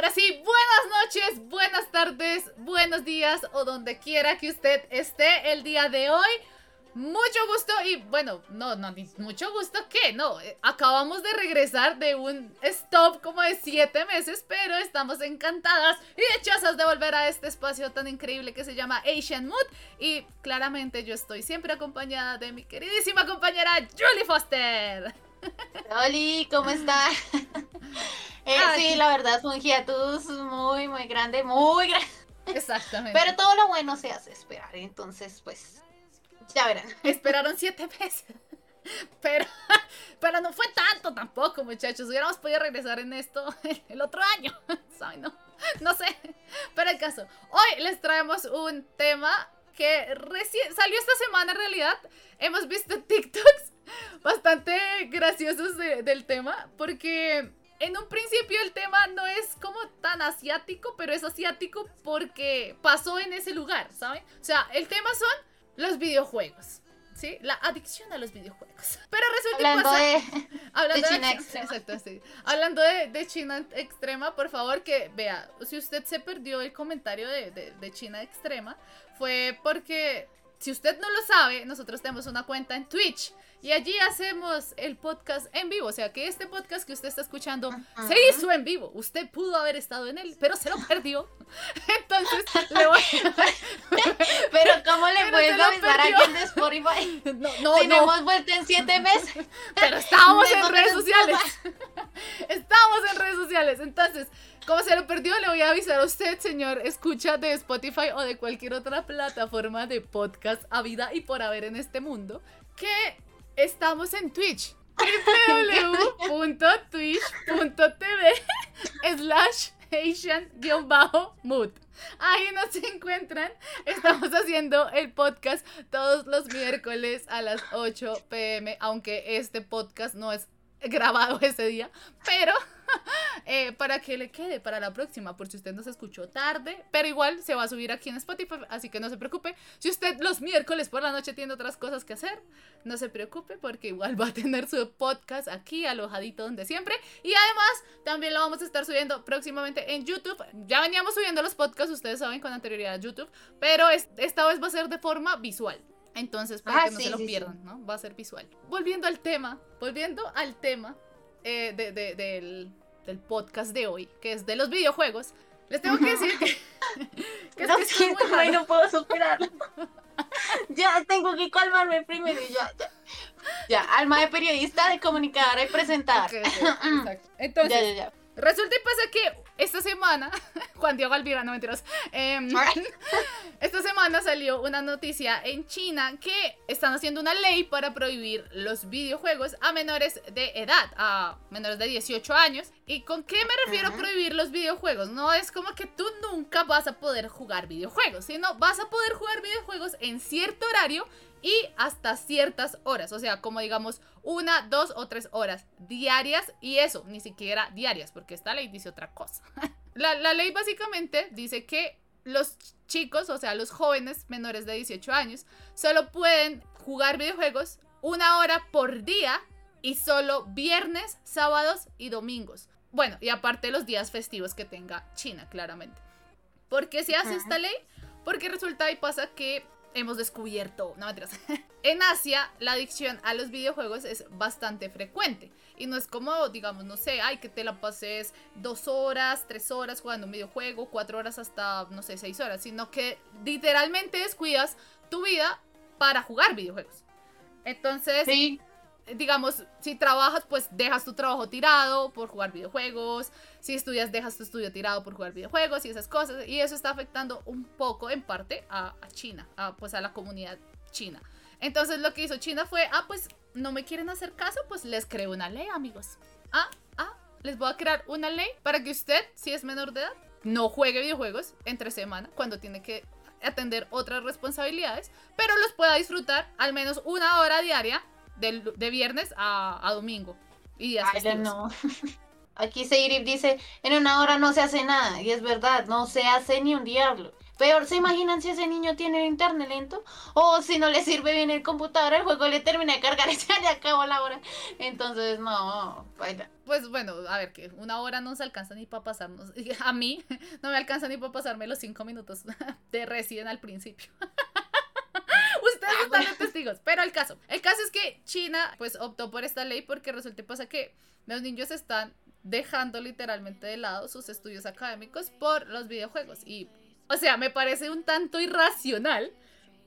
Ahora sí, buenas noches, buenas tardes, buenos días o donde quiera que usted esté el día de hoy. Mucho gusto y bueno, no, no, mucho gusto que no, eh, acabamos de regresar de un stop como de siete meses, pero estamos encantadas y hechosas de volver a este espacio tan increíble que se llama Asian Mood y claramente yo estoy siempre acompañada de mi queridísima compañera Julie Foster. Oli, ¿cómo estás? Eh, sí, la verdad fue un hiatus muy, muy grande, muy grande. Exactamente. Pero todo lo bueno se hace esperar, entonces pues ya verán. Esperaron siete meses. Pero, pero no fue tanto tampoco, muchachos. Hubiéramos podido regresar en esto el otro año. No, no sé. Pero el caso, hoy les traemos un tema que recién salió esta semana en realidad. Hemos visto TikToks bastante graciosos del tema porque en un principio el tema no es como tan asiático, pero es asiático porque pasó en ese lugar, ¿saben? O sea, el tema son los videojuegos. ¿Sí? La adicción a los videojuegos. Pero resulta hablando de, hablando de China extrema. Exacto, sí. Hablando de, China extrema, por favor, que vea, si usted se perdió el comentario de, de China extrema, fue porque, si usted no lo sabe, nosotros tenemos una cuenta en Twitch y allí hacemos el podcast en vivo. O sea que este podcast que usted está escuchando se hizo en vivo. Usted pudo haber estado en él, pero se lo perdió. Entonces, le voy a... Pero, ¿cómo le puedes avisar a alguien de Spotify? No, no, si no. hemos vuelto en siete meses. Pero estábamos en redes sociales. Estábamos en redes sociales. Entonces, como se lo perdió, le voy a avisar a usted, señor, escucha de Spotify o de cualquier otra plataforma de podcast a vida y por haber en este mundo, que estamos en Twitch. www.twitch.tv slash Asian-mood. Ahí nos encuentran. Estamos haciendo el podcast todos los miércoles a las 8 pm, aunque este podcast no es grabado ese día, pero eh, para que le quede para la próxima, por si usted nos escuchó tarde, pero igual se va a subir aquí en Spotify, así que no se preocupe. Si usted los miércoles por la noche tiene otras cosas que hacer, no se preocupe porque igual va a tener su podcast aquí alojadito donde siempre. Y además también lo vamos a estar subiendo próximamente en YouTube. Ya veníamos subiendo los podcasts, ustedes saben, con anterioridad a YouTube, pero esta vez va a ser de forma visual. Entonces, para ah, que no se lo pierdan, ¿no? Va a ser visual. Volviendo al tema, volviendo al tema eh, del, del, podcast de hoy, que es de los videojuegos, les tengo que decir que... que no siento, no puedo superarlo. ya tengo que calmarme primero y ya, ya. Ya, alma de periodista, de comunicadora y presentadora. Entonces, ya, ya, ya. Resulta y pasa que esta semana, Juan Diego Alvira, no mentiras, eh, esta semana salió una noticia en China que están haciendo una ley para prohibir los videojuegos a menores de edad, a menores de 18 años. ¿Y con qué me refiero a prohibir los videojuegos? No es como que tú nunca vas a poder jugar videojuegos, sino vas a poder jugar videojuegos en cierto horario y hasta ciertas horas, o sea, como digamos una, dos o tres horas diarias y eso, ni siquiera diarias, porque esta ley dice otra cosa. la, la, ley básicamente dice que los chicos, o sea, los jóvenes menores de 18 años, solo pueden jugar videojuegos una hora por día y solo viernes, sábados y domingos. Bueno, y aparte los días festivos que tenga China, claramente. ¿Por qué se hace esta ley? Porque resulta y pasa que hemos descubierto, no mentiras. en Asia, la adicción a los videojuegos es bastante frecuente. Y no es como, digamos, no sé, ay, que te la pases dos horas, tres horas jugando un videojuego, cuatro horas hasta, no sé, seis horas, sino que literalmente descuidas tu vida para jugar videojuegos. Entonces, sí digamos, si trabajas, pues dejas tu trabajo tirado por jugar videojuegos. Si estudias, dejas tu estudio tirado por jugar videojuegos y esas cosas. Y eso está afectando un poco, en parte, a, China, a, pues a la comunidad china. Entonces lo que hizo China fue, ah, pues no me quieren hacer caso, pues les creo una ley, amigos. Ah, ah, les voy a crear una ley para que usted, si es menor de edad, no juegue videojuegos entre semana cuando tiene que atender otras responsabilidades, pero los pueda disfrutar al menos una hora diaria de, viernes a, domingo. Y Ay, no. Aquí Seirip dice, en una hora no se hace nada. Y es verdad, no se hace ni un diablo. Peor, ¿se imaginan si ese niño tiene internet lento? O si no le sirve bien el computador, el juego le termina de cargar y ya le acabó la hora. Entonces, no, Pues bueno, a ver, que una hora no se alcanza ni para pasarnos. A mí no me alcanza ni para pasarme los cinco minutos de Resident al principio. Ustedes ah, están de testigos. Pero el caso, el caso es que China pues optó por esta ley porque resulta y pasa que los niños están dejando literalmente de lado sus estudios académicos por los videojuegos. Y o sea, me parece un tanto irracional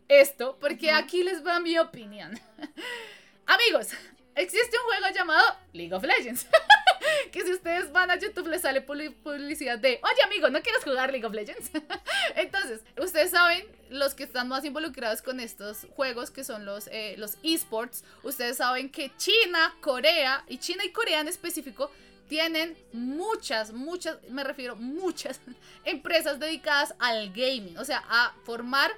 esto, porque aquí les va mi opinión. Amigos, existe un juego llamado League of Legends. que si ustedes van a YouTube les sale publicidad de, oye amigo, ¿no quieres jugar League of Legends? Entonces, ustedes saben, los que están más involucrados con estos juegos, que son los, eh, los esports, ustedes saben que China, Corea, y China y Corea en específico, tienen muchas, muchas, me refiero muchas empresas dedicadas al gaming, o sea, a formar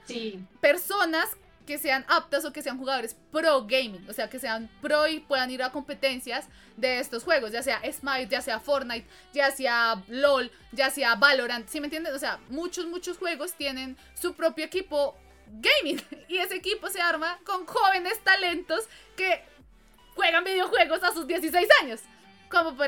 personas que sean aptas o que sean jugadores pro gaming, o sea, que sean pro y puedan ir a competencias de estos juegos, ya sea Smite, ya sea Fortnite, ya sea LOL, ya sea Valorant, ¿sí me entiendes? O sea, muchos, muchos juegos tienen su propio equipo gaming y ese equipo se arma con jóvenes talentos que juegan videojuegos a sus 16 años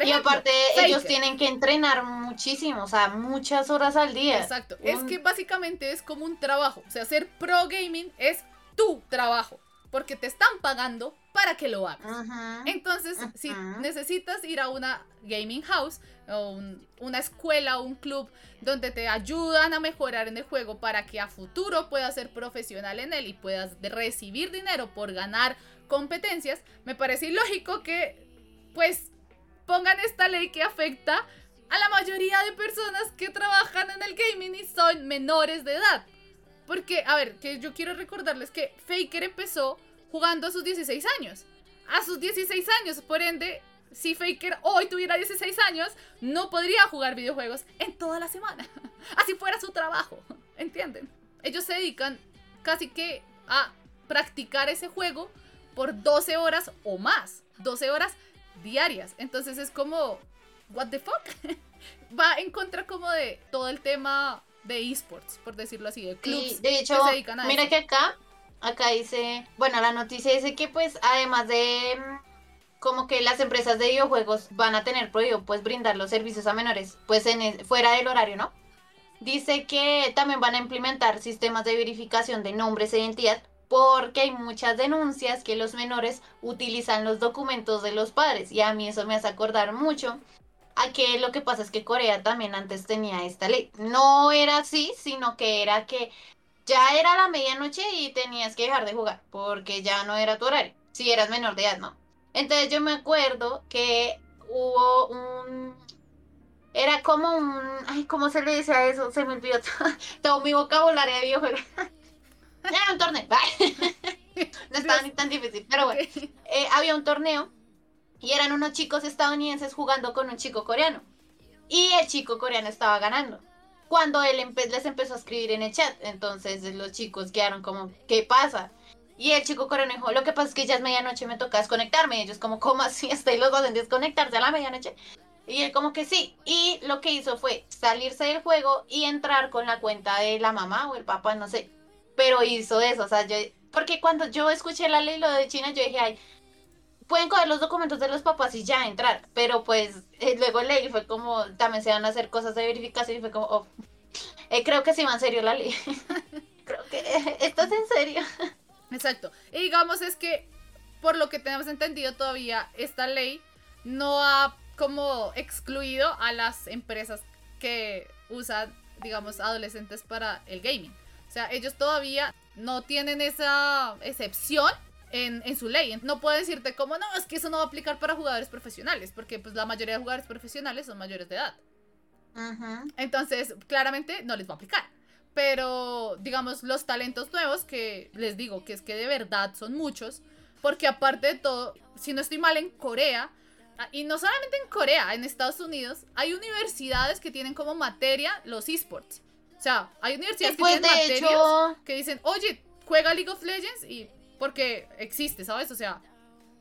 y aparte ellos tienen que entrenar muchísimo, o sea, muchas horas al día. Exacto. Es que básicamente es como un trabajo. O sea, ser pro gaming es tu trabajo. Porque te están pagando para que lo hagas. Entonces, si necesitas ir a una gaming house o una escuela o un club donde te ayudan a mejorar en el juego para que a futuro puedas ser profesional en él y puedas recibir dinero por ganar competencias, me parece ilógico que pues pongan esta ley que afecta a la mayoría de personas que trabajan en el gaming y son menores de edad. Porque, a ver, que yo quiero recordarles que Faker empezó jugando a sus 16 años. A sus 16 años, por ende, si Faker hoy tuviera 16 años, no podría jugar videojuegos en toda la semana. Así fuera su trabajo, ¿entienden? Ellos se dedican casi que a practicar ese juego por 12 horas o más. 12 horas diarias. Entonces es como, what the fuck? Va en contra como de todo el tema de esports, por decirlo así, de clubs de hecho, mira que acá, acá dice, bueno, la noticia dice que pues además de mm, como que las empresas de videojuegos van a tener prohibido pues brindar los servicios a menores, pues en fuera del horario, ¿no? Dice que también van a implementar sistemas de verificación de nombres e identidad porque hay muchas denuncias que los menores utilizan los documentos de los padres y a mí eso me hace acordar mucho a que lo que pasa es que Corea también antes tenía esta ley. No era así, sino que era que ya era la medianoche y tenías que dejar de jugar porque ya no era tu horario, si eras menor de edad, ¿no? Entonces yo me acuerdo que hubo un... Era como un... Ay, ¿cómo se le dice a eso? Se me olvidó todo, mi vocabulario de videojuegos. Era un torneo. no estaba ni tan difícil, pero bueno. Eh, había un torneo y eran unos chicos estadounidenses jugando con un chico coreano. Y el chico coreano estaba ganando. Cuando él les empezó a escribir en el chat, entonces los chicos quedaron como, ¿qué pasa? Y el chico coreano dijo, lo que pasa es que ya es medianoche, me toca desconectarme. Y ellos como, ¿cómo así? Hasta los dos en desconectarse a la medianoche. Y él como que sí. Y lo que hizo fue salirse del juego y entrar con la cuenta de la mamá o el papá, no sé pero hizo eso, o sea, yo, porque cuando yo escuché la ley lo de China, yo dije, ay, pueden coger los documentos de los papás y ya entrar, pero pues eh, luego leí, fue como, también se van a hacer cosas de verificación y fue como, oh, eh, creo que sí va en serio la ley, creo que eh, esto es en serio. Exacto, y digamos es que, por lo que tenemos entendido todavía, esta ley no ha como excluido a las empresas que usan, digamos, adolescentes para el gaming. O sea, ellos todavía no tienen esa excepción en, su ley. No puedo decirte como, no, es que eso no va a aplicar para jugadores profesionales, porque pues la mayoría de jugadores profesionales son mayores de edad. Entonces, claramente no les va a aplicar. Pero, digamos, los talentos nuevos, que les digo que es que de verdad son muchos, porque aparte de todo, si no estoy mal en Corea, ah, y no solamente en Corea, en Estados Unidos, hay universidades que tienen como materia los esports. O sea, hay universidades que tienen materias que dicen, oye, juega League of Legends y porque existe, ¿sabes? O sea,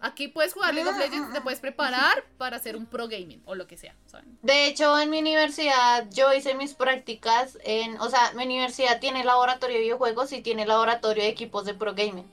Aquí puedes jugar League of Legends, te puedes preparar para hacer un pro gaming o lo que sea, De hecho, en mi universidad yo hice mis prácticas en, o sea, mi universidad tiene laboratorio de videojuegos y tiene laboratorio de equipos de pro gaming.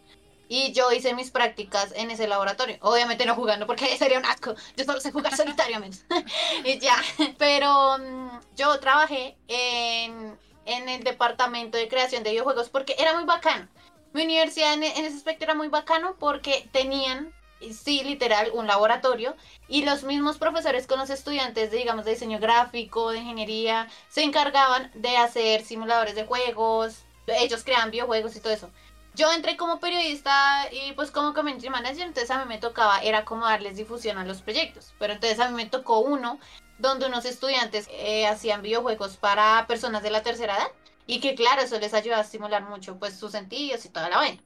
Y yo hice mis prácticas en ese laboratorio. Obviamente no jugando porque sería un asco. Yo solo sé jugar solitariamente. y ya. Pero mm, yo trabajé en, en el departamento de creación de videojuegos porque era muy bacano. Mi universidad en, ese aspecto era muy bacano porque tenían, sí, literal, un laboratorio y los mismos profesores con los estudiantes de, digamos, de diseño gráfico, de ingeniería, se encargaban de hacer simuladores de juegos, ellos creaban videojuegos y todo eso. Yo entré como periodista y pues como community manager, entonces a mí me tocaba, era como darles difusión a los proyectos, pero entonces a mí me tocó uno donde unos estudiantes eh, hacían videojuegos para personas de la tercera edad y que claro, eso les ayuda a estimular mucho pues sus sentidos y toda la vaina.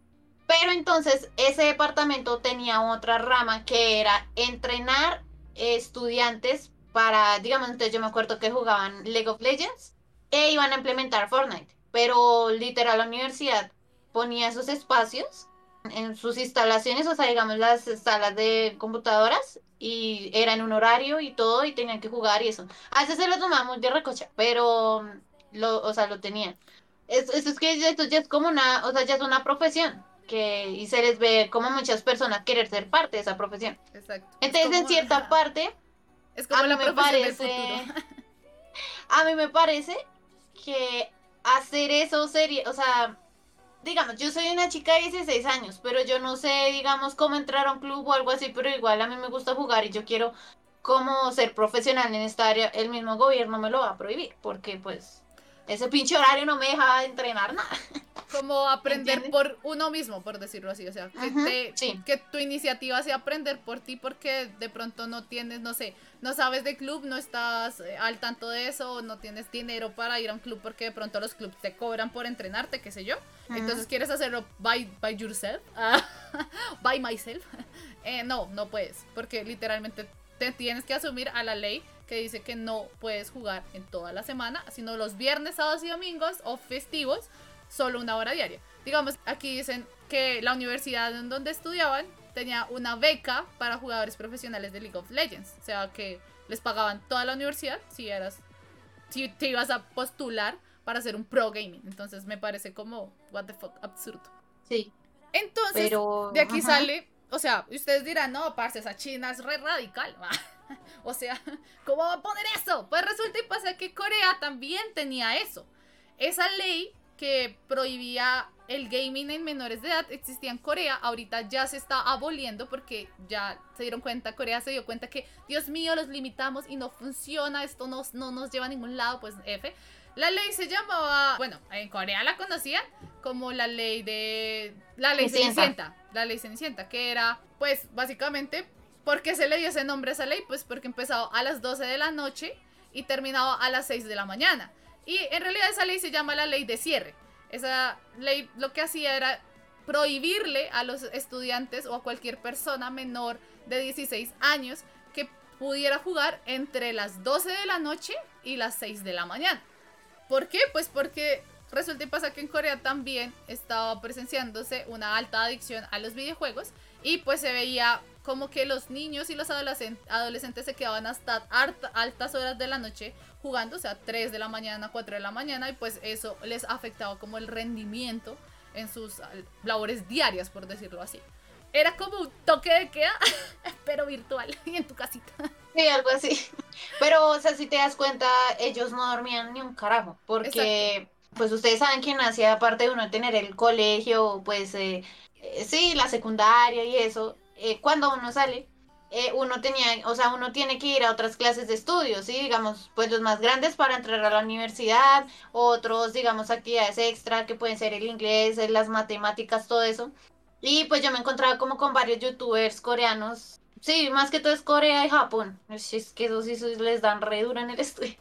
Pero entonces ese departamento tenía otra rama que era entrenar estudiantes para, digamos, entonces yo me acuerdo que jugaban League of Legends e iban a implementar Fortnite. Pero literal la universidad ponía esos espacios en sus instalaciones, o sea, digamos las salas de computadoras y era en un horario y todo y tenían que jugar y eso. A veces se lo tomamos de recocha, pero lo, o sea, lo tenían. Eso, es que esto ya es como una, o sea, ya es una profesión que y se les ve como muchas personas querer ser parte de esa profesión. Exacto. Entonces, en cierta parte, es como a mí me parece, a mí me parece que hacer eso sería, o sea, digamos, yo soy una chica de 16 años, pero yo no sé, digamos, cómo entrar a un club o algo así, pero igual a mí me gusta jugar y yo quiero como ser profesional en esta área, el mismo gobierno me lo va a prohibir, porque pues ese pinche horario no me deja entrenar nada. Como aprender por uno mismo, por decirlo así. O sea, que, que tu iniciativa sea aprender por ti porque de pronto no tienes, no sé, no sabes de club, no estás eh, al tanto de eso, no tienes dinero para ir a un club porque de pronto los clubs te cobran por entrenarte, qué sé yo. Entonces quieres hacerlo by, by yourself, by myself. Eh, no, no puedes, porque literalmente te tienes que asumir a la ley que dice que no puedes jugar en toda la semana, sino los viernes, sábados y domingos o festivos, solo una hora diaria. Digamos, aquí dicen que la universidad en donde estudiaban tenía una beca para jugadores profesionales de League of Legends, o sea que les pagaban toda la universidad si eras si te ibas a postular para hacer un pro gaming. Entonces me parece como what the fuck absurdo. Sí. Entonces, de aquí sale, o sea, ustedes dirán, "No, parce, esa China es re radical." o sea, ¿cómo va a poner eso? Pues resulta y pasa que Corea también tenía eso. Esa ley que prohibía el gaming en menores de edad existía en Corea, ahorita ya se está aboliendo porque ya se dieron cuenta, Corea se dio cuenta que, Dios mío, los limitamos y no funciona, esto no, no nos lleva a ningún lado, pues F. La ley se llamaba, bueno, en Corea la conocían como la ley de... La ley Cenicienta. La ley Cenicienta, que era, pues, básicamente ¿Por qué se le dio ese nombre a esa ley? Pues porque empezaba a las 12 de la noche y terminaba a las 6 de la mañana. Y en realidad esa ley se llama la ley de cierre. Esa ley lo que hacía era prohibirle a los estudiantes o a cualquier persona menor de 16 años que pudiera jugar entre las 12 de la noche y las 6 de la mañana. ¿Por qué? Pues porque resulta y pasa que en Corea también estaba presenciándose una alta adicción a los videojuegos y pues se veía como que los niños y los adolescentes se quedaban hasta altas horas de la noche jugando, o sea, 3 de la mañana, 4 de la mañana, y pues eso les afectaba como el rendimiento en sus labores diarias, por decirlo así. Era como un toque de queda, pero virtual y en tu casita. Sí, algo así. Pero, o sea, si te das cuenta, ellos no dormían ni un carajo, porque, pues ustedes saben que hacía aparte de uno tener el colegio, pues, eh, eh, sí, la secundaria y eso, eh, cuando uno sale, eh, uno tenía, o sea, uno tiene que ir a otras clases de estudio, ¿sí? Digamos, pues los más grandes para entrar a la universidad, otros, digamos, actividades extra que pueden ser el inglés, las matemáticas, todo eso. Y pues yo me encontraba como con varios youtubers coreanos. Sí, más que todo es Corea y Japón. Es que esos sí les dan re duro en el estudio.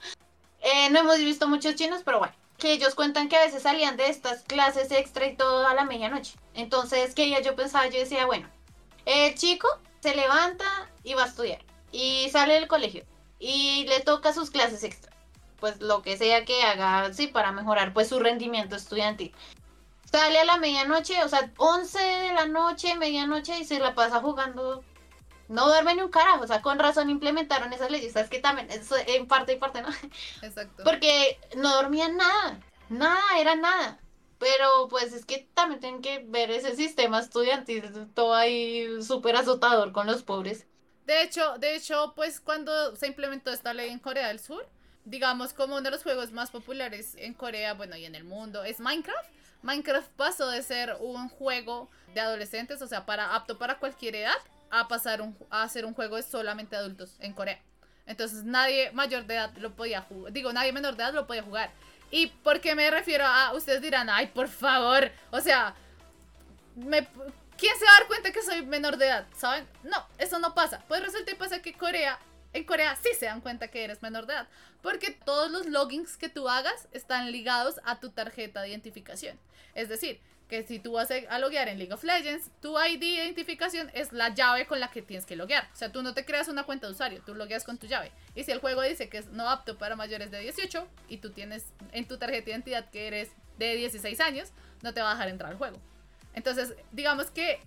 Eh, no hemos visto muchos chinos, pero bueno. Que ellos cuentan que a veces salían de estas clases extra y todo a la medianoche. Entonces, que ya yo pensaba, yo decía, bueno, el chico se levanta y va a estudiar. Y sale del colegio. Y le toca sus clases extra. Pues lo que sea que haga, sí, para mejorar pues su rendimiento estudiantil. sale a la medianoche, o sea, 11 de la noche, medianoche, y se la pasa jugando. No duerme ni un carajo, o sea, con razón implementaron esas leyes, es que también, eso en parte y parte, ¿no? Exacto. Porque no dormían nada, nada, era nada. Pero pues es que también tienen que ver ese sistema estudiantil, todo ahí súper azotador con los pobres. De hecho, de hecho, pues cuando se implementó esta ley en Corea del Sur, digamos como uno de los juegos más populares en Corea, bueno, y en el mundo, es Minecraft. Minecraft pasó de ser un juego de adolescentes, o sea, para apto para cualquier edad, a pasar a ser un juego de solamente adultos en Corea. Entonces nadie mayor de edad lo podía jugar, digo, nadie menor de edad lo podía jugar. ¿Y por qué me refiero a, ustedes dirán, ay, por favor, o sea, me, ¿quién se va a dar cuenta que soy menor de edad? ¿Saben? No, eso no pasa. Pues resulta y pasa que Corea, en Corea sí se dan cuenta que eres menor de edad, porque todos los logins que tú hagas están ligados a tu tarjeta de identificación. Es decir, que si tú vas a loguear en League of Legends, tu ID de identificación es la llave con la que tienes que loguear. O sea, tú no te creas una cuenta de usuario, tú logueas con tu llave. Y si el juego dice que es no apto para mayores de 18 y tú tienes en tu tarjeta de identidad que eres de 16 años, no te va a dejar entrar al juego. Entonces, digamos que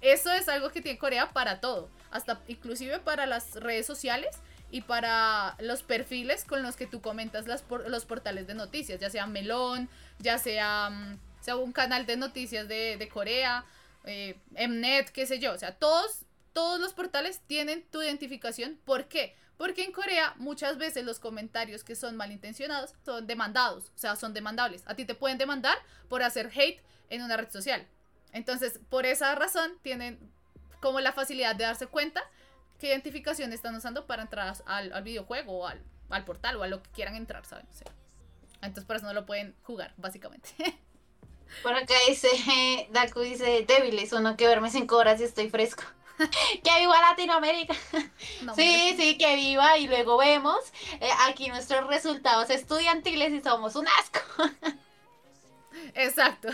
eso es algo que tiene Corea para todo, hasta inclusive para las redes sociales y para los perfiles con los que tú comentas las los portales de noticias, ya sea Melón, ya sea... Sea, un canal de noticias de, Corea, eh, Mnet, qué sé yo. O sea, todos, todos los portales tienen tu identificación. ¿Por qué? Porque en Corea muchas veces los comentarios que son malintencionados son demandados, o sea, son demandables. A ti te pueden demandar por hacer hate en una red social. Entonces, por esa razón, tienen como la facilidad de darse cuenta qué identificación están usando para entrar al, videojuego o al, al, portal o a lo que quieran entrar, ¿saben? entonces, por eso no lo pueden jugar, básicamente. Por acá dice, Daku dice, débiles, uno que verme cinco horas y estoy fresco. que viva Latinoamérica. sí, sí, que viva y luego vemos eh, aquí nuestros resultados estudiantiles y somos un asco. Exacto.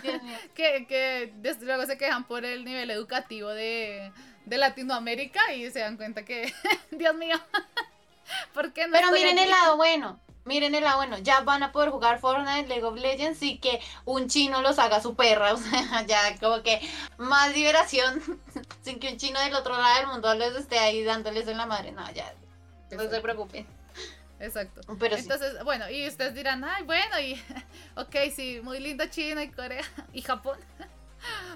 Que, que desde luego se quejan por el nivel educativo de, de Latinoamérica y se dan cuenta que, Dios mío, ¿por qué no? Pero miren el lado bueno. Miren el bueno, ya van a poder jugar Fortnite, League of Legends y que un chino los haga su perra. O sea, ya como que más liberación sin que un chino del otro lado del mundo les esté ahí dándoles en la madre. No, ya, no se preocupen. Exacto. Pero Entonces, bueno, y ustedes dirán, ay, bueno, y ok, sí, muy lindo China y Corea y Japón.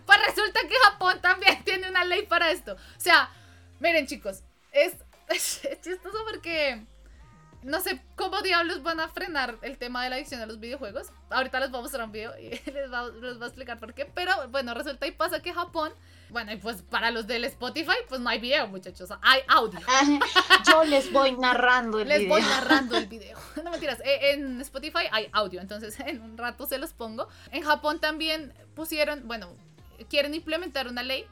Pues resulta que Japón también tiene una ley para esto. O sea, miren chicos, es, es chistoso porque no sé cómo diablos van a frenar el tema de la adicción a los videojuegos. Ahorita les voy a mostrar un video y les, va, les voy a explicar por qué. Pero bueno, resulta y pasa que Japón, bueno, y pues para los del Spotify, pues no hay video, muchachos. Hay audio. Yo les voy narrando el video. Les voy narrando el video. No mentiras, e, en Spotify hay audio, entonces en un rato se los pongo. En Japón también pusieron, bueno, quieren implementar una ley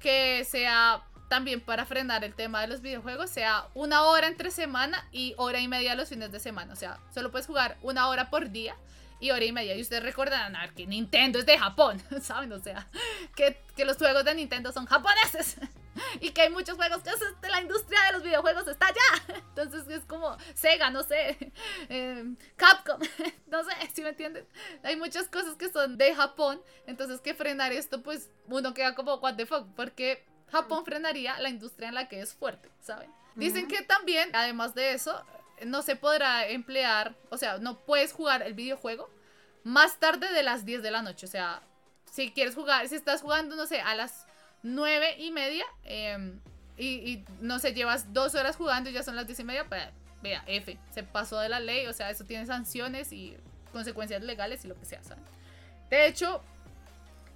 que sea también para frenar el tema de los videojuegos sea una hora entre semana y hora y media los fines de semana. O sea, solo puedes jugar una hora por día y hora y media. Y ustedes recordarán que Nintendo es de Japón, ¿saben? O sea, que, los juegos de Nintendo son japoneses. Y que hay muchos juegos que de la industria de los videojuegos está allá. Entonces es como Sega, no sé, em, Capcom, no sé, si me entienden. Hay muchas cosas que son de Japón. Entonces que frenar esto, pues uno queda como, what the fuck, porque Japón frenaría la industria en la que es fuerte, ¿saben? Dicen que también, además de eso, no se podrá emplear, o sea, no puedes jugar el videojuego más tarde de las 10 de la noche. O sea, si quieres jugar, si estás jugando, no sé, a las 9 y media em, y, no sé, llevas dos horas jugando y ya son las 10 y media, pues vea, F, se pasó de la ley, o sea, eso tiene sanciones y consecuencias legales y lo que sea, ¿saben? De hecho,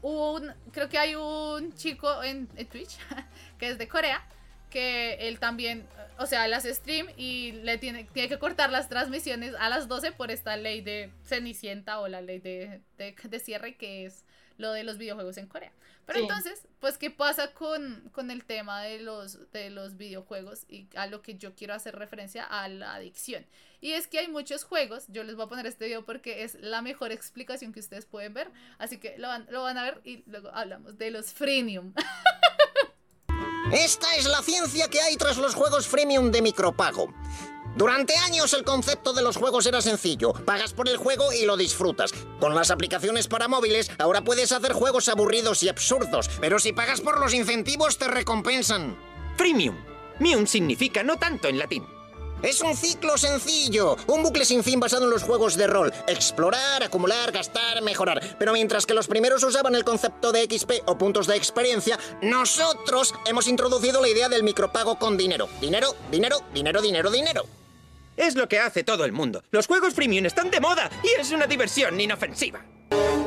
un, creo que hay un chico en, Twitch que es de Corea, que él también, o sea, hace stream y le tiene, tiene que cortar las transmisiones a las 12 por esta ley de Cenicienta o la ley de, de cierre que es lo de los videojuegos en Corea. Pero entonces, pues, ¿qué pasa con, con, el tema de los, de los videojuegos y a lo que yo quiero hacer referencia a la adicción? Y es que hay muchos juegos, yo les voy a poner este video porque es la mejor explicación que ustedes pueden ver, así que lo van, lo van a ver y luego hablamos de los freemium. Esta es la ciencia que hay tras los juegos freemium de micropago. Durante años el concepto de los juegos era sencillo. Pagas por el juego y lo disfrutas. Con las aplicaciones para móviles ahora puedes hacer juegos aburridos y absurdos, pero si pagas por los incentivos te recompensan. Freemium. Mium significa no tanto en latín. Es un ciclo sencillo, un bucle sin fin basado en los juegos de rol. Explorar, acumular, gastar, mejorar. Pero mientras que los primeros usaban el concepto de XP o puntos de experiencia, nosotros hemos introducido la idea del micropago con dinero. Dinero, dinero, dinero, dinero, dinero. Es lo que hace todo el mundo. Los juegos freemium están de moda y es una diversión inofensiva.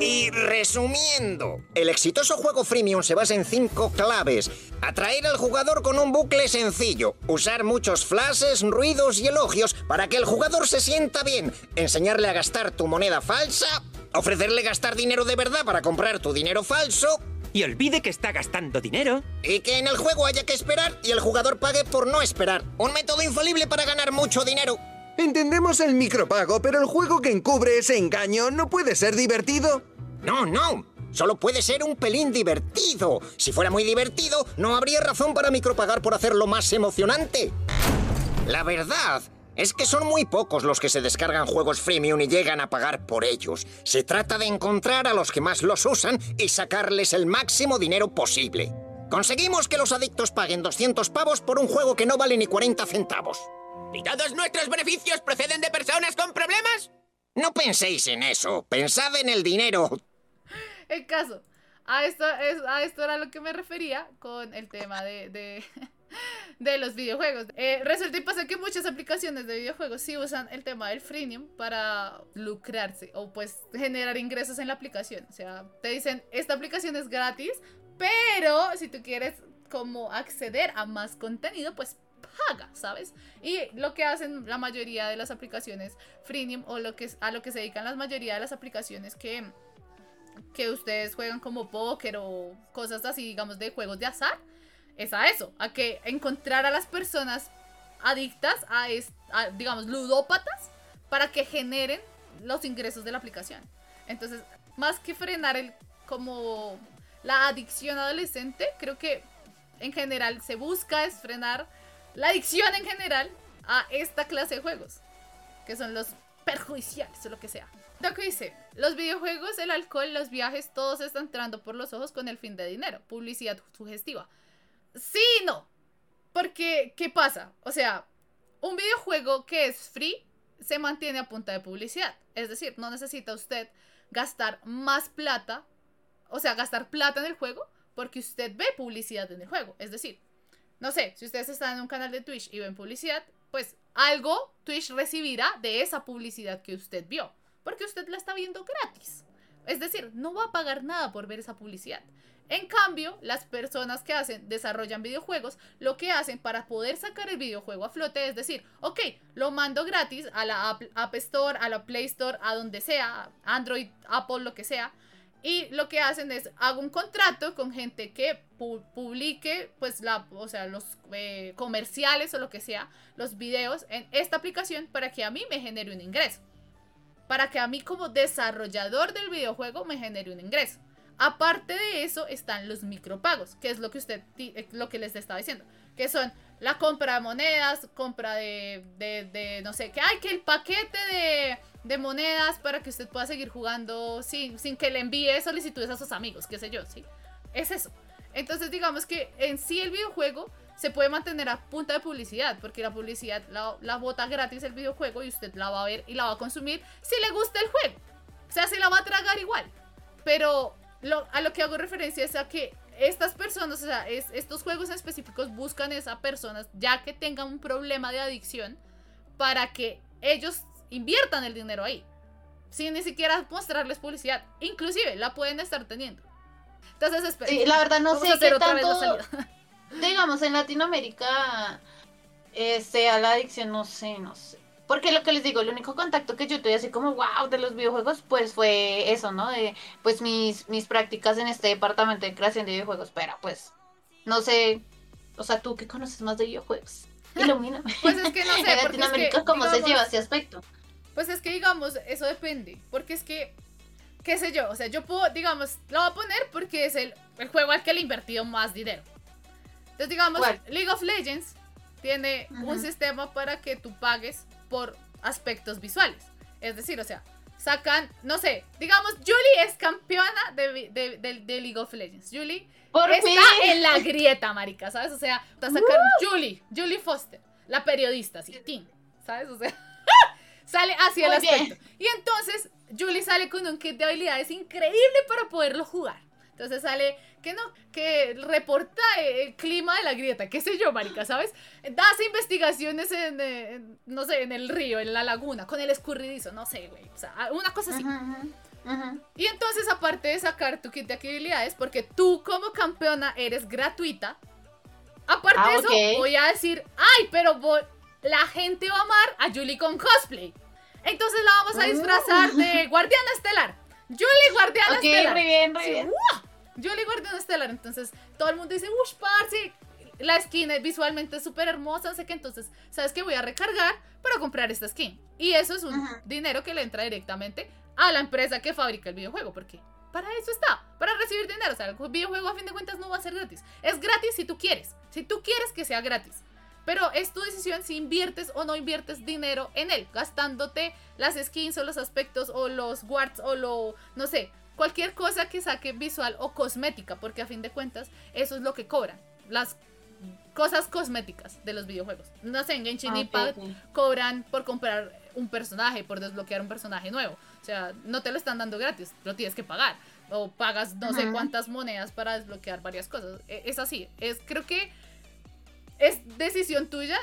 Y resumiendo, el exitoso juego freemium se basa en cinco claves. Atraer al jugador con un bucle sencillo, usar muchos flashes, ruidos y elogios para que el jugador se sienta bien, enseñarle a gastar tu moneda falsa, ofrecerle gastar dinero de verdad para comprar tu dinero falso, y olvide que está gastando dinero. Y que en el juego haya que esperar y el jugador pague por no esperar. Un método infalible para ganar mucho dinero. Entendemos el micropago, pero el juego que encubre ese engaño no puede ser divertido. No, no. Solo puede ser un pelín divertido. Si fuera muy divertido, no habría razón para micropagar por hacerlo más emocionante. La verdad es que son muy pocos los que se descargan juegos freemium y llegan a pagar por ellos. Se trata de encontrar a los que más los usan y sacarles el máximo dinero posible. Conseguimos que los adictos paguen 200 pavos por un juego que no vale ni 40 centavos. ¿Y todos nuestros beneficios proceden de personas con problemas? No penséis en eso, pensad en el dinero. El caso, a esto, a esto era lo que me refería con el tema de de los videojuegos. Eh, resulta y pasa que muchas aplicaciones de videojuegos sí usan el tema del freemium para lucrarse o pues generar ingresos en la aplicación. O sea, te dicen, esta aplicación es gratis, pero si tú quieres como acceder a más contenido, pues paga, ¿sabes? Y lo que hacen la mayoría de las aplicaciones freemium o lo que a lo que se dedican la mayoría de las aplicaciones que que ustedes juegan como póker o cosas así, digamos, de juegos de azar, es a eso, a que encontrar a las personas adictas a, digamos, ludópatas para que generen los ingresos de la aplicación. Entonces, más que frenar el como la adicción adolescente, creo que en general se busca es frenar la adicción en general a esta clase de juegos, que son los perjudiciales o lo que sea. Que dice, los videojuegos, el alcohol, los viajes, todos están entrando por los ojos con el fin de dinero, publicidad sugestiva. Sí no. Porque, ¿qué pasa? O sea, un videojuego que es free se mantiene a punta de publicidad. Es decir, no necesita usted gastar más plata, o sea, gastar plata en el juego, porque usted ve publicidad en el juego. Es decir, no sé, si ustedes están en un canal de Twitch y ven publicidad, pues algo Twitch recibirá de esa publicidad que usted vio, porque usted la está viendo gratis. Es decir, no va a pagar nada por ver esa publicidad. En cambio, las personas que hacen, desarrollan videojuegos, lo que hacen para poder sacar el videojuego a flote es decir, ok, lo mando gratis a la App, Store, a la Play Store, a donde sea, Android, Apple, lo que sea. Y lo que hacen es, hago un contrato con gente que publique, pues, la, o sea, los eh, comerciales o lo que sea, los videos en esta aplicación para que a mí me genere un ingreso. Para que a mí como desarrollador del videojuego me genere un ingreso. Aparte de eso están los micropagos, que es lo que usted eh, lo que les estaba diciendo, que son la compra de monedas, compra de, de, no sé, que hay que el paquete de, de, monedas para que usted pueda seguir jugando sin, sin que le envíe solicitudes a sus amigos, qué sé yo, ¿sí? Es eso. Entonces digamos que en sí el videojuego se puede mantener a punta de publicidad, porque la publicidad la, la bota gratis el videojuego y usted la va a ver y la va a consumir si le gusta el juego. O sea, se la va a tragar igual. Pero a lo que hago referencia es a que estas personas, o sea, estos juegos específicos buscan a esas personas ya que tengan un problema de adicción para que ellos inviertan el dinero ahí. Sin ni siquiera mostrarles publicidad. Inclusive la pueden estar teniendo. Entonces, espera. la verdad no sé qué tanto, digamos, en Latinoamérica eh, sea la adicción, no sé, no sé. Porque lo que les digo, el único contacto que yo tuve así como wow de los videojuegos, pues fue eso, ¿no? De pues mis, mis prácticas en este departamento de creación de videojuegos. Pero pues, no sé, o sea, tú que conoces más de videojuegos. Ilumíname. pues es que no sé. en Latinoamérica, ¿cómo se lleva ese aspecto? Pues es que digamos, eso depende. Porque es que, qué sé yo, o sea, yo puedo, digamos, lo voy a poner porque es el, el juego al que le he invertido más dinero. Entonces, digamos, League of Legends tiene un sistema para que tú pagues por aspectos visuales. Es decir, o sea, sacan, no sé, digamos, Julie es campeona de, de, League of Legends. Julie está en la grieta, marica, ¿sabes? O sea, está sacar Julie, Julie Foster, la periodista, así, Tim, ¿sabes? O sea, sale hacia el aspecto. Y entonces, Julie sale con un kit de habilidades increíble para poderlo jugar. Entonces sale que no, que reporta el clima de la grieta, qué sé yo, marica, ¿sabes? Das investigaciones en, no sé, en el río, en la laguna, con el escurridizo, no sé, güey. O sea, una cosa así. Y entonces, aparte de sacar tu kit de habilidades, porque tú como campeona eres gratuita, aparte ah, de eso, voy a decir, ay, pero la gente va a amar a Julie con cosplay. Entonces la vamos a disfrazar de uh. guardiana estelar. Julie guardiana estelar. Muy bien, muy bien. Julie Guardián Estelar. Entonces, todo el mundo dice, uff, parce, la skin visualmente súper hermosa, no sé qué. Entonces, ¿sabes qué? Voy a recargar para comprar esta skin. Y eso es un dinero que le entra directamente a la empresa que fabrica el videojuego. Porque para eso está, para recibir dinero. O sea, el videojuego a fin de cuentas no va a ser gratis. Es gratis si tú quieres. Si tú quieres que sea gratis. Pero es tu decisión si inviertes o no inviertes dinero en él, gastándote las skins o los aspectos o los wards o lo, no sé, cualquier cosa que saque visual o cosmética, porque a fin de cuentas eso es lo que cobran. Las cosas cosméticas de los videojuegos. No sé, en Genshin Impact cobran por comprar un personaje, por desbloquear un personaje nuevo. O sea, no te lo están dando gratis, lo tienes que pagar. O pagas no sé cuántas monedas para desbloquear varias cosas. E, es así. Es, creo que es decisión tuya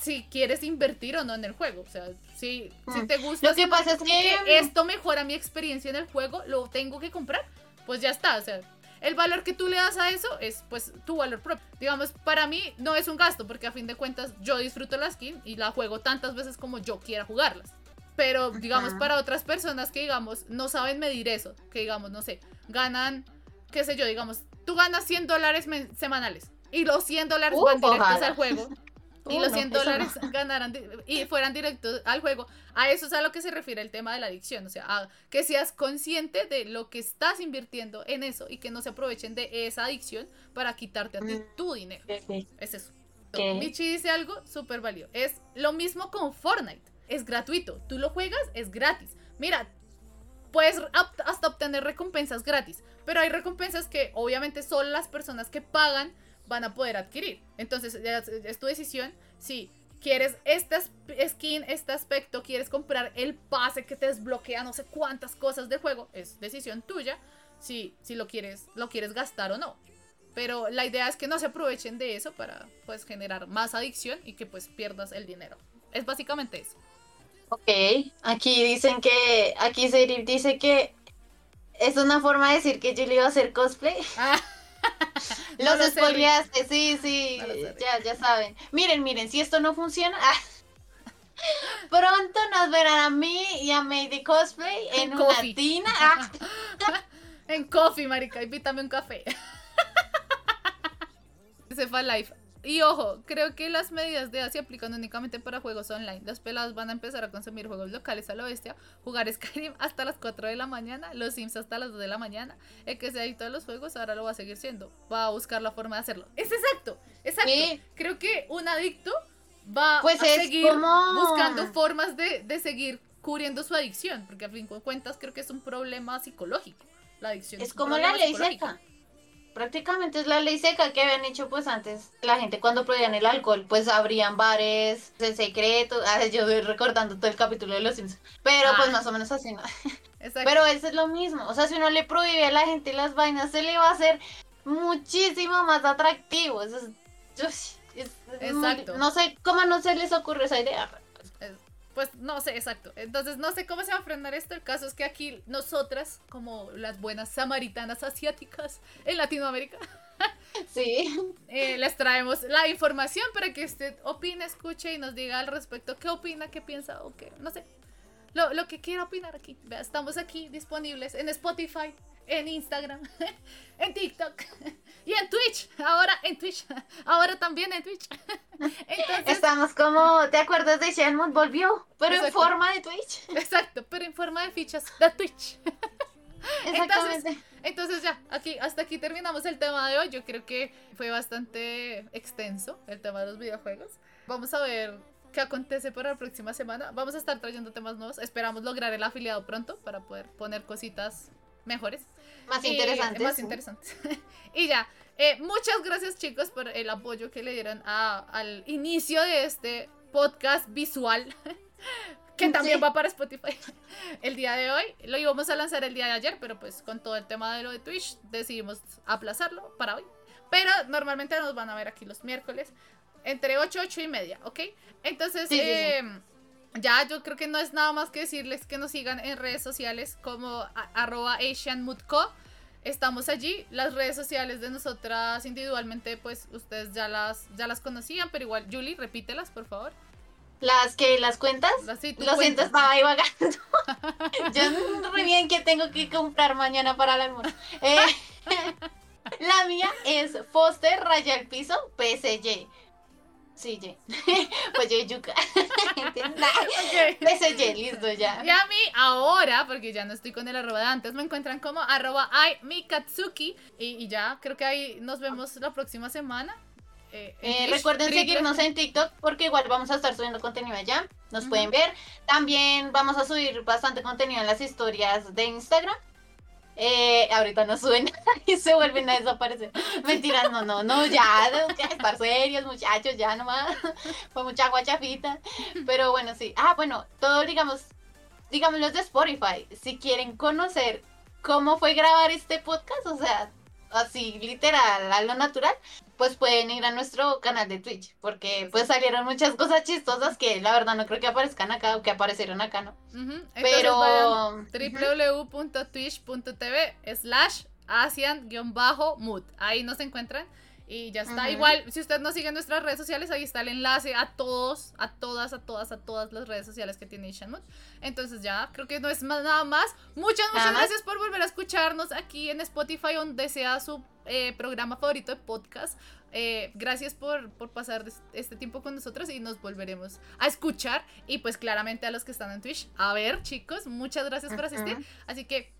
si quieres invertir o no en el juego. O sea, si, si te gusta. Lo que pasa es que... esto mejora mi experiencia en el juego, lo tengo que comprar, pues ya está. O sea, el valor que tú le das a eso es pues tu valor propio. Digamos, para mí no es un gasto, porque a fin de cuentas yo disfruto la skin y la juego tantas veces como yo quiera jugarlas. Pero digamos, para otras personas que digamos no saben medir eso, que digamos, no sé, ganan, qué sé yo, digamos, tú ganas 100 dólares semanales y los 100 dólares van directos al juego. y los 100 dólares ganaran y fueran directos al juego. A eso es a lo que se refiere el tema de la adicción. O sea, que seas consciente de lo que estás invirtiendo en eso y que no se aprovechen de esa adicción para quitarte a ti mm. tu dinero. Es eso. Michi dice algo súper válido. Es lo mismo con Fortnite. Es gratuito. Tú lo juegas, es gratis. Mira, puedes hasta obtener recompensas gratis. Pero hay recompensas que obviamente solo las personas que pagan van a poder adquirir. Entonces, es tu decisión si quieres esta skin, este aspecto, quieres comprar el pase que te desbloquea no sé cuántas cosas de juego, es decisión tuya si, si lo, quieres, lo quieres gastar o no. Pero la idea es que no se aprovechen de eso para pues generar más adicción y que pues pierdas el dinero. Es básicamente eso. Ok, aquí dicen que, aquí Serif dice que es una forma de decir que Julie iba a hacer cosplay. Ah. Los spoileaste, sí, sí, ya, ya saben. Miren, miren, si esto no funciona, pronto nos verán a mí y a Mady Cosplay en, una tina. En coffee, marica, invítame un café. Se fue live. Y ojo, creo que las medidas de se aplican únicamente para juegos online. Las peladas van a empezar a consumir juegos locales a la bestia, jugar Skyrim hasta las 4 de la mañana, los Sims hasta las 2 de la mañana. El que se adicto a los juegos ahora lo va a seguir siendo. Va a buscar la forma de hacerlo. Es exacto, exacto. Creo que un adicto va pues a seguir buscando formas de, de seguir cubriendo su adicción, porque a fin de cuentas creo que es un problema psicológico. La adicción es, como la ley seca prácticamente es la ley seca que habían hecho pues antes la gente cuando prohibían el alcohol pues abrían bares en secreto. Ah, yo voy recordando todo el capítulo de los Simpsons pero pues ah. más o menos así no pero eso es lo mismo. O sea si uno le prohíbe a la gente las vainas se le va a hacer muchísimo más atractivo. Eso es, Exacto. no sé cómo no se les ocurre esa idea pues no sé, exacto. Entonces no sé cómo se va a frenar esto. El caso es que aquí nosotras, como las buenas samaritanas asiáticas en Latinoamérica, sí. Eh, les traemos la información para que usted opine, escuche y nos diga al respecto qué opina, qué piensa o qué, no sé. Lo, lo que quiera opinar aquí. estamos aquí disponibles en Spotify, en Instagram, en TikTok y en Twitch. Ahora en Twitch. Ahora también en Twitch. Estamos como, ¿te acuerdas de Shenmue? Volvió, pero en forma de Twitch. Exacto, pero en forma de fichas de Twitch. Entonces, entonces ya, aquí, hasta aquí terminamos el tema de hoy. Yo creo que fue bastante extenso el tema de los videojuegos. Vamos a ver qué acontece para la próxima semana. Vamos a estar trayendo temas nuevos. Esperamos lograr el afiliado pronto para poder poner cositas mejores. Más interesantes. Más interesantes. y ya, eh, muchas gracias chicos por el apoyo que le dieron al inicio de este podcast visual. que también va para Spotify el día de hoy. Lo íbamos a lanzar el día de ayer, pero pues con todo el tema de lo de Twitch decidimos aplazarlo para hoy. Pero normalmente nos van a ver aquí los miércoles entre 8 y 8 y media, ¿ok? Entonces, em, ya yo creo que no es nada más que decirles que nos sigan en redes sociales como arroba AsianMoodCo. Estamos allí. Las redes sociales de nosotras individualmente, pues ustedes ya las, ya las conocían, pero igual, Julie, repítelas, por favor. ¿Las que las cuentas? Lo siento, estaba ahí vagando. Yo no muy bien que tengo que comprar mañana para el almuerzo. Eh, la mía es Foster Raya el Piso PSG. Sí, Ye. pues yo yuca. okay. Listo ya. Y a mí ahora, porque ya no estoy con el arroba de antes, me encuentran como arroba mikatsuki. Y, y ya, creo que ahí nos vemos la próxima semana. Eh, eh, recuerden seguirnos en TikTok porque igual vamos a estar subiendo contenido allá. Nos pueden ver. También vamos a subir bastante contenido en las historias de Instagram. Eh, ahorita no suben y se vuelven a desaparecer. Mentiras, no, no, no, ya, estar serios, muchachos, ya nomás. Fue mucha guachafita. Pero bueno, sí. Ah, bueno, todo, digamos, digamos los de Spotify. Si quieren conocer cómo fue grabar este podcast, o sea, así literal, a lo natural, pues pueden ir a nuestro canal de Twitch, porque pues salieron muchas cosas chistosas que la verdad no creo que aparezcan acá o que aparecieron acá, ¿no? Pero www.twitch.tv slash asian-mood. Ahí nos encuentran. Y ya está. Igual, si usted nos sigue en nuestras redes sociales, ahí está el enlace a todos, a todas, a todas, a todas las redes sociales que tiene Shenmue. Entonces ya, creo que no es más, nada más. Muchas, muchas gracias por volver a escucharnos aquí en Spotify, donde sea su eh, programa favorito de podcast. Eh, gracias por, por, pasar este tiempo con nosotros y nos volveremos a escuchar. Y pues claramente a los que están en Twitch. A ver, chicos, muchas gracias por asistir. Así que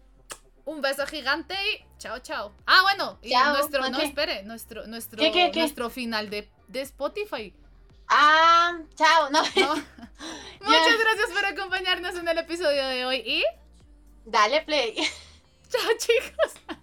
un beso gigante y chao, chao. Ah, bueno, y nuestro, no, espere, nuestro, nuestro, nuestro final de, de Spotify. Ah, chao, no. Muchas gracias por acompañarnos en el episodio de hoy y. Dale play. Chao, chicos.